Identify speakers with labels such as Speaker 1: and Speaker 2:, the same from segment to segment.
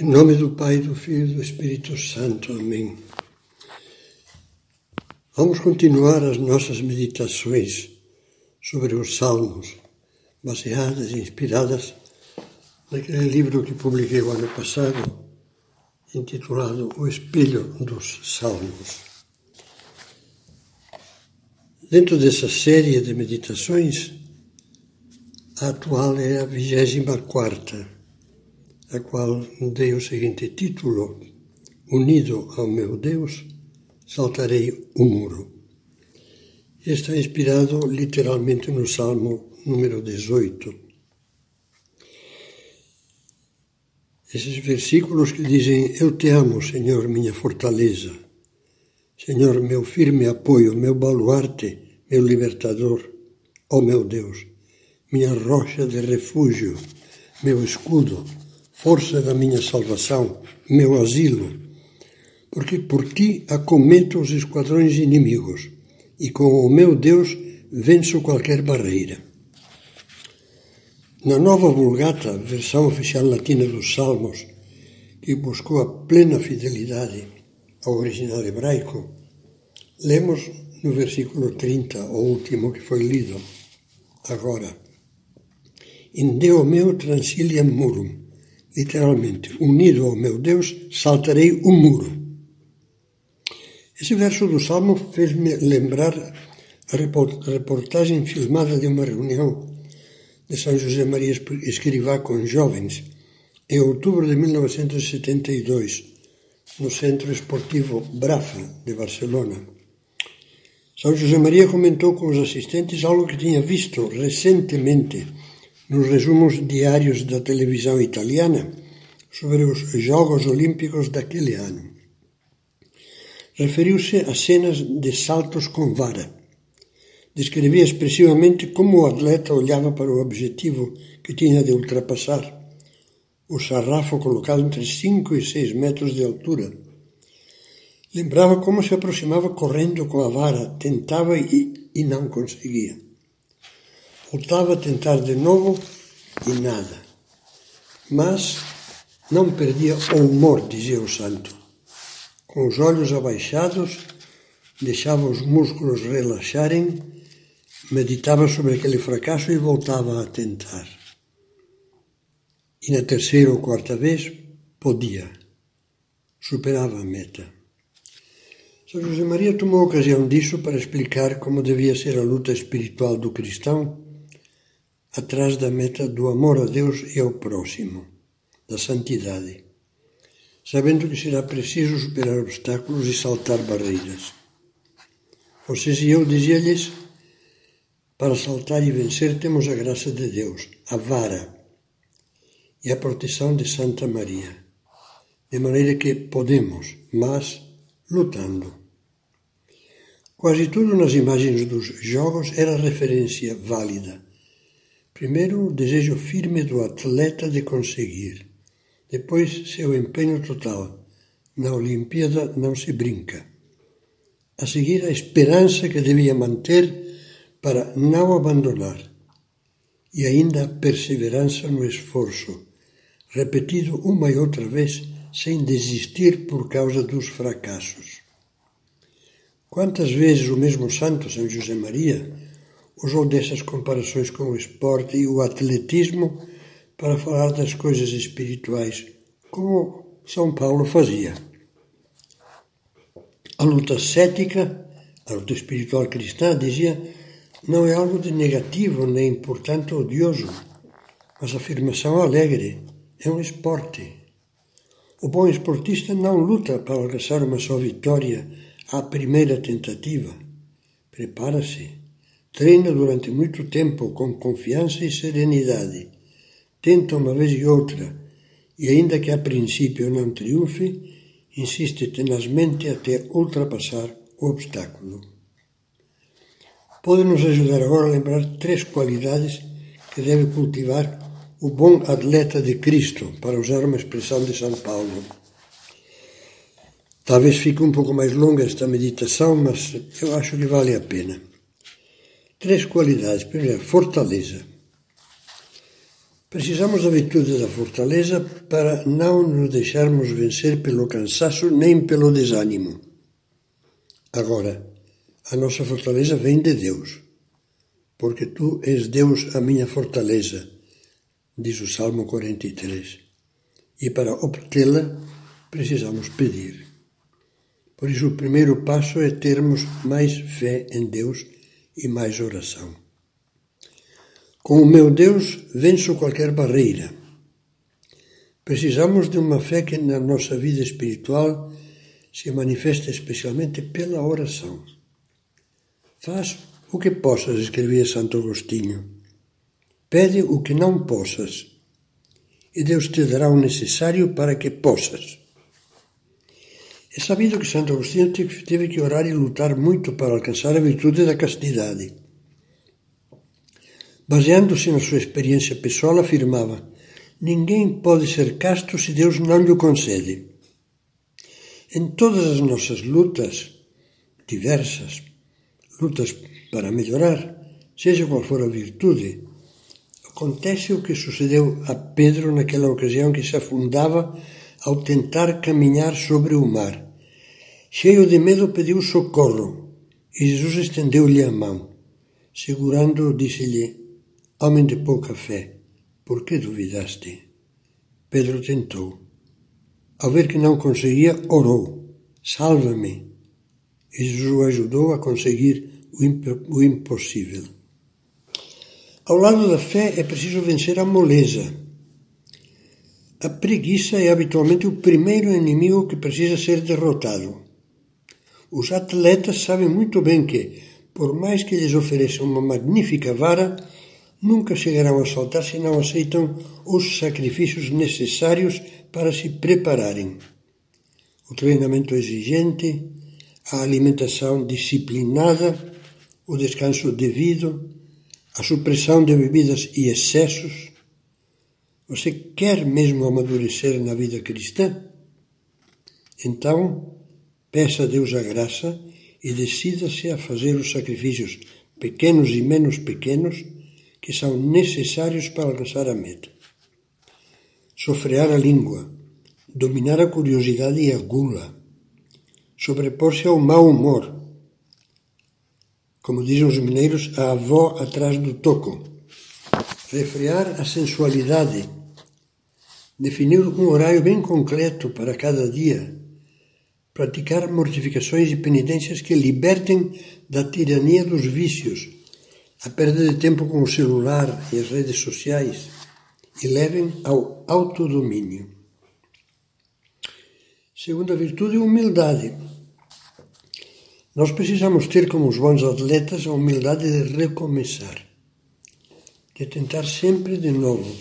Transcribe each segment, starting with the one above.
Speaker 1: Em nome do Pai, do Filho e do Espírito Santo. Amém. Vamos continuar as nossas meditações sobre os Salmos, baseadas e inspiradas naquele livro que publiquei o ano passado, intitulado O Espelho dos Salmos. Dentro dessa série de meditações, a atual é a vigésima quarta a qual dei o seguinte título: Unido ao meu Deus, saltarei o muro. Está inspirado literalmente no Salmo número 18. Esses versículos que dizem: Eu te amo, Senhor, minha fortaleza. Senhor, meu firme apoio, meu baluarte, meu libertador, ó oh meu Deus, minha rocha de refúgio, meu escudo, força da minha salvação, meu asilo, porque por ti acometo os esquadrões inimigos e com o meu Deus venço qualquer barreira. Na nova Vulgata, versão oficial latina dos Salmos, que buscou a plena fidelidade ao original hebraico, lemos no versículo 30, o último que foi lido agora. In Deo meu transiliam murum, literalmente, unido ao meu Deus, saltarei o muro. Esse verso do Salmo fez-me lembrar a reportagem filmada de uma reunião de São José Maria Escrivá com jovens em outubro de 1972, no Centro Esportivo Brafa de Barcelona. São José Maria comentou com os assistentes algo que tinha visto recentemente nos resumos diários da televisão italiana sobre os Jogos Olímpicos daquele ano. Referiu-se a cenas de saltos com vara. Descrevia expressivamente como o atleta olhava para o objetivo que tinha de ultrapassar, o sarrafo colocado entre 5 e 6 metros de altura. Lembrava como se aproximava correndo com a vara, tentava e, e não conseguia. Voltava a tentar de novo e nada. Mas não perdia o humor, dizia o santo. Com os olhos abaixados, deixava os músculos relaxarem, meditava sobre aquele fracasso e voltava a tentar. E na terceira ou quarta vez, podia. Superava a meta. São José Maria tomou ocasião disso para explicar como devia ser a luta espiritual do cristão atrás da meta do amor a Deus e ao próximo, da santidade, sabendo que será preciso superar obstáculos e saltar barreiras. Vocês e eu, dizia-lhes, para saltar e vencer temos a graça de Deus, a vara e a proteção de Santa Maria, de maneira que podemos, mas lutando. Quase tudo nas imagens dos jogos era referência válida Primeiro, o desejo firme do atleta de conseguir. Depois, seu empenho total. Na Olimpíada não se brinca. A seguir, a esperança que devia manter para não abandonar. E ainda a perseverança no esforço, repetido uma e outra vez, sem desistir por causa dos fracassos. Quantas vezes o mesmo santo São José Maria usou dessas comparações com o esporte e o atletismo para falar das coisas espirituais, como São Paulo fazia. A luta cética, a luta espiritual cristã, dizia, não é algo de negativo nem, portanto, odioso, mas afirmação alegre, é um esporte. O bom esportista não luta para alcançar uma só vitória à primeira tentativa. Prepara-se Treina durante muito tempo com confiança e serenidade. Tenta uma vez e outra, e ainda que a princípio não triunfe, insiste tenazmente até ultrapassar o obstáculo. Pode nos ajudar agora a lembrar três qualidades que deve cultivar o bom atleta de Cristo, para usar uma expressão de São Paulo. Talvez fique um pouco mais longa esta meditação, mas eu acho que vale a pena. Três qualidades. Primeiro, fortaleza. Precisamos da virtude da fortaleza para não nos deixarmos vencer pelo cansaço nem pelo desânimo. Agora, a nossa fortaleza vem de Deus, porque tu és Deus a minha fortaleza, diz o Salmo 43. E para obtê-la, precisamos pedir. Por isso, o primeiro passo é termos mais fé em Deus e mais oração. Com o meu Deus, venço qualquer barreira. Precisamos de uma fé que na nossa vida espiritual se manifesta especialmente pela oração. Faz o que possas, escrevia Santo Agostinho. Pede o que não possas, e Deus te dará o necessário para que possas. É sabido que Santo Agostinho teve que orar e lutar muito para alcançar a virtude da castidade. Baseando-se na sua experiência pessoal, afirmava: Ninguém pode ser casto se Deus não lhe concede. Em todas as nossas lutas, diversas, lutas para melhorar, seja qual for a virtude, acontece o que sucedeu a Pedro naquela ocasião que se afundava ao tentar caminhar sobre o mar. Cheio de medo, pediu socorro e Jesus estendeu-lhe a mão. Segurando-o, disse-lhe: Homem de pouca fé, por que duvidaste? Pedro tentou. Ao ver que não conseguia, orou: Salva-me. Jesus o ajudou a conseguir o, imp o impossível. Ao lado da fé é preciso vencer a moleza. A preguiça é habitualmente o primeiro inimigo que precisa ser derrotado. Os atletas sabem muito bem que, por mais que lhes ofereçam uma magnífica vara, nunca chegarão a saltar se não aceitam os sacrifícios necessários para se prepararem. O treinamento exigente, a alimentação disciplinada, o descanso devido, a supressão de bebidas e excessos. Você quer mesmo amadurecer na vida cristã? Então, peça a Deus a graça e decida-se a fazer os sacrifícios pequenos e menos pequenos que são necessários para alcançar a meta. Sofrear a língua, dominar a curiosidade e a gula, sobrepor-se ao mau humor, como dizem os mineiros, a avó atrás do toco, refrear a sensualidade, definir um horário bem concreto para cada dia, praticar mortificações e penitências que libertem da tirania dos vícios a perda de tempo com o celular e as redes sociais e levem ao autodomínio. Segunda virtude, humildade. Nós precisamos ter, como os bons atletas, a humildade de recomeçar, de tentar sempre de novo,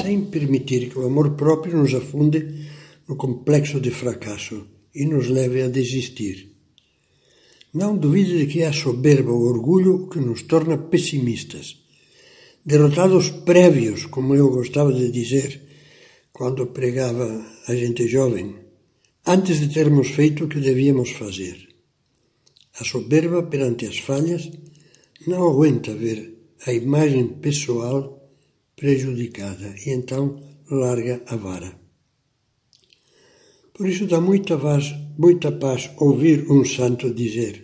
Speaker 1: sem permitir que o amor próprio nos afunde no complexo de fracasso e nos leve a desistir. Não duvide de que é a soberba, o orgulho, que nos torna pessimistas. Derrotados prévios, como eu gostava de dizer quando pregava a gente jovem, antes de termos feito o que devíamos fazer. A soberba perante as falhas não aguenta ver a imagem pessoal prejudicada e então larga a vara. Por isso dá muita paz, muita paz ouvir um santo dizer: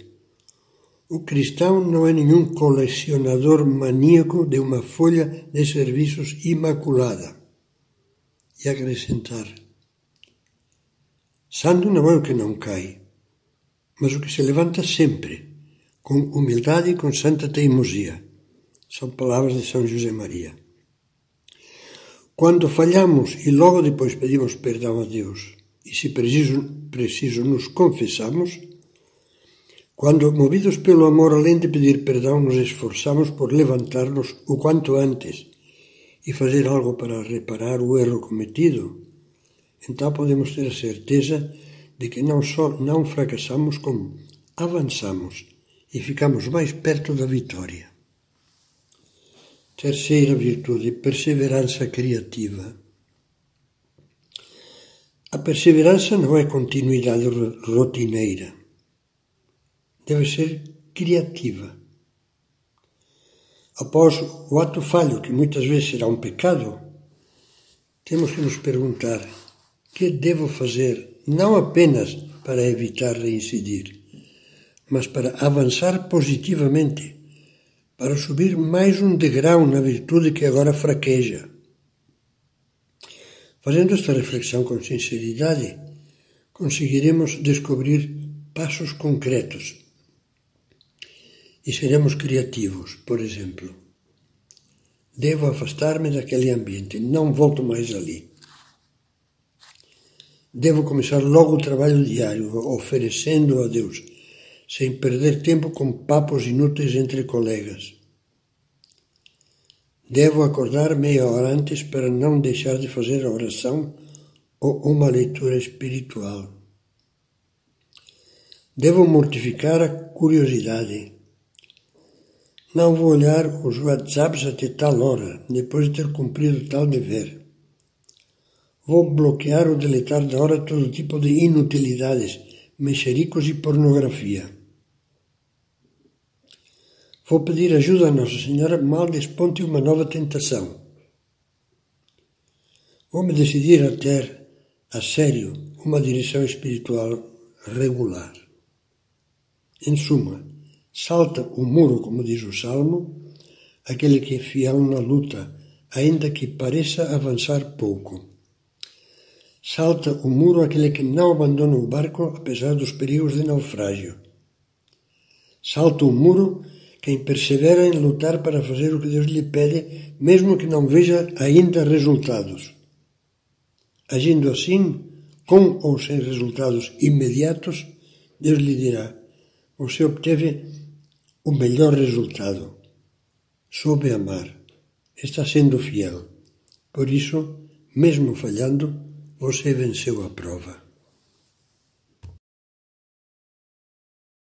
Speaker 1: O cristão não é nenhum colecionador maníaco de uma folha de serviços imaculada. E acrescentar: Santo não é o que não cai, mas o que se levanta sempre, com humildade e com santa teimosia. São palavras de São José Maria. Quando falhamos e logo depois pedimos perdão a Deus, e se preciso, preciso nos confessamos, quando, movidos pelo amor, além de pedir perdão, nos esforçamos por levantar-nos o quanto antes e fazer algo para reparar o erro cometido, então podemos ter a certeza de que não só não fracassamos, como avançamos e ficamos mais perto da vitória. Terceira virtude, perseverança criativa. A perseverança não é continuidade rotineira. Deve ser criativa. Após o ato falho, que muitas vezes será um pecado, temos que nos perguntar: que devo fazer não apenas para evitar reincidir, mas para avançar positivamente, para subir mais um degrau na virtude que agora fraqueja? Fazendo esta reflexão com sinceridade, conseguiremos descobrir passos concretos e seremos criativos, por exemplo. Devo afastar-me daquele ambiente, não volto mais ali. Devo começar logo o trabalho diário, oferecendo a Deus, sem perder tempo com papos inúteis entre colegas. Devo acordar meia hora antes para não deixar de fazer a oração ou uma leitura espiritual. Devo mortificar a curiosidade não vou olhar os WhatsApps até tal hora, depois de ter cumprido tal dever. Vou bloquear ou deletar da hora todo tipo de inutilidades, mexericos e pornografia. Vou pedir ajuda a Nossa Senhora mal desponte uma nova tentação. Vou me decidir a ter, a sério, uma direção espiritual regular. Em suma, Salta o muro, como diz o Salmo, aquele que é fiel na luta, ainda que pareça avançar pouco. Salta o muro aquele que não abandona o barco apesar dos perigos de naufrágio. Salta o muro quem persevera em lutar para fazer o que Deus lhe pede, mesmo que não veja ainda resultados. Agindo assim, com ou sem resultados imediatos, Deus lhe dirá: Você obteve o melhor resultado. Soube amar. Está sendo fiel. Por isso, mesmo falhando, você venceu a prova.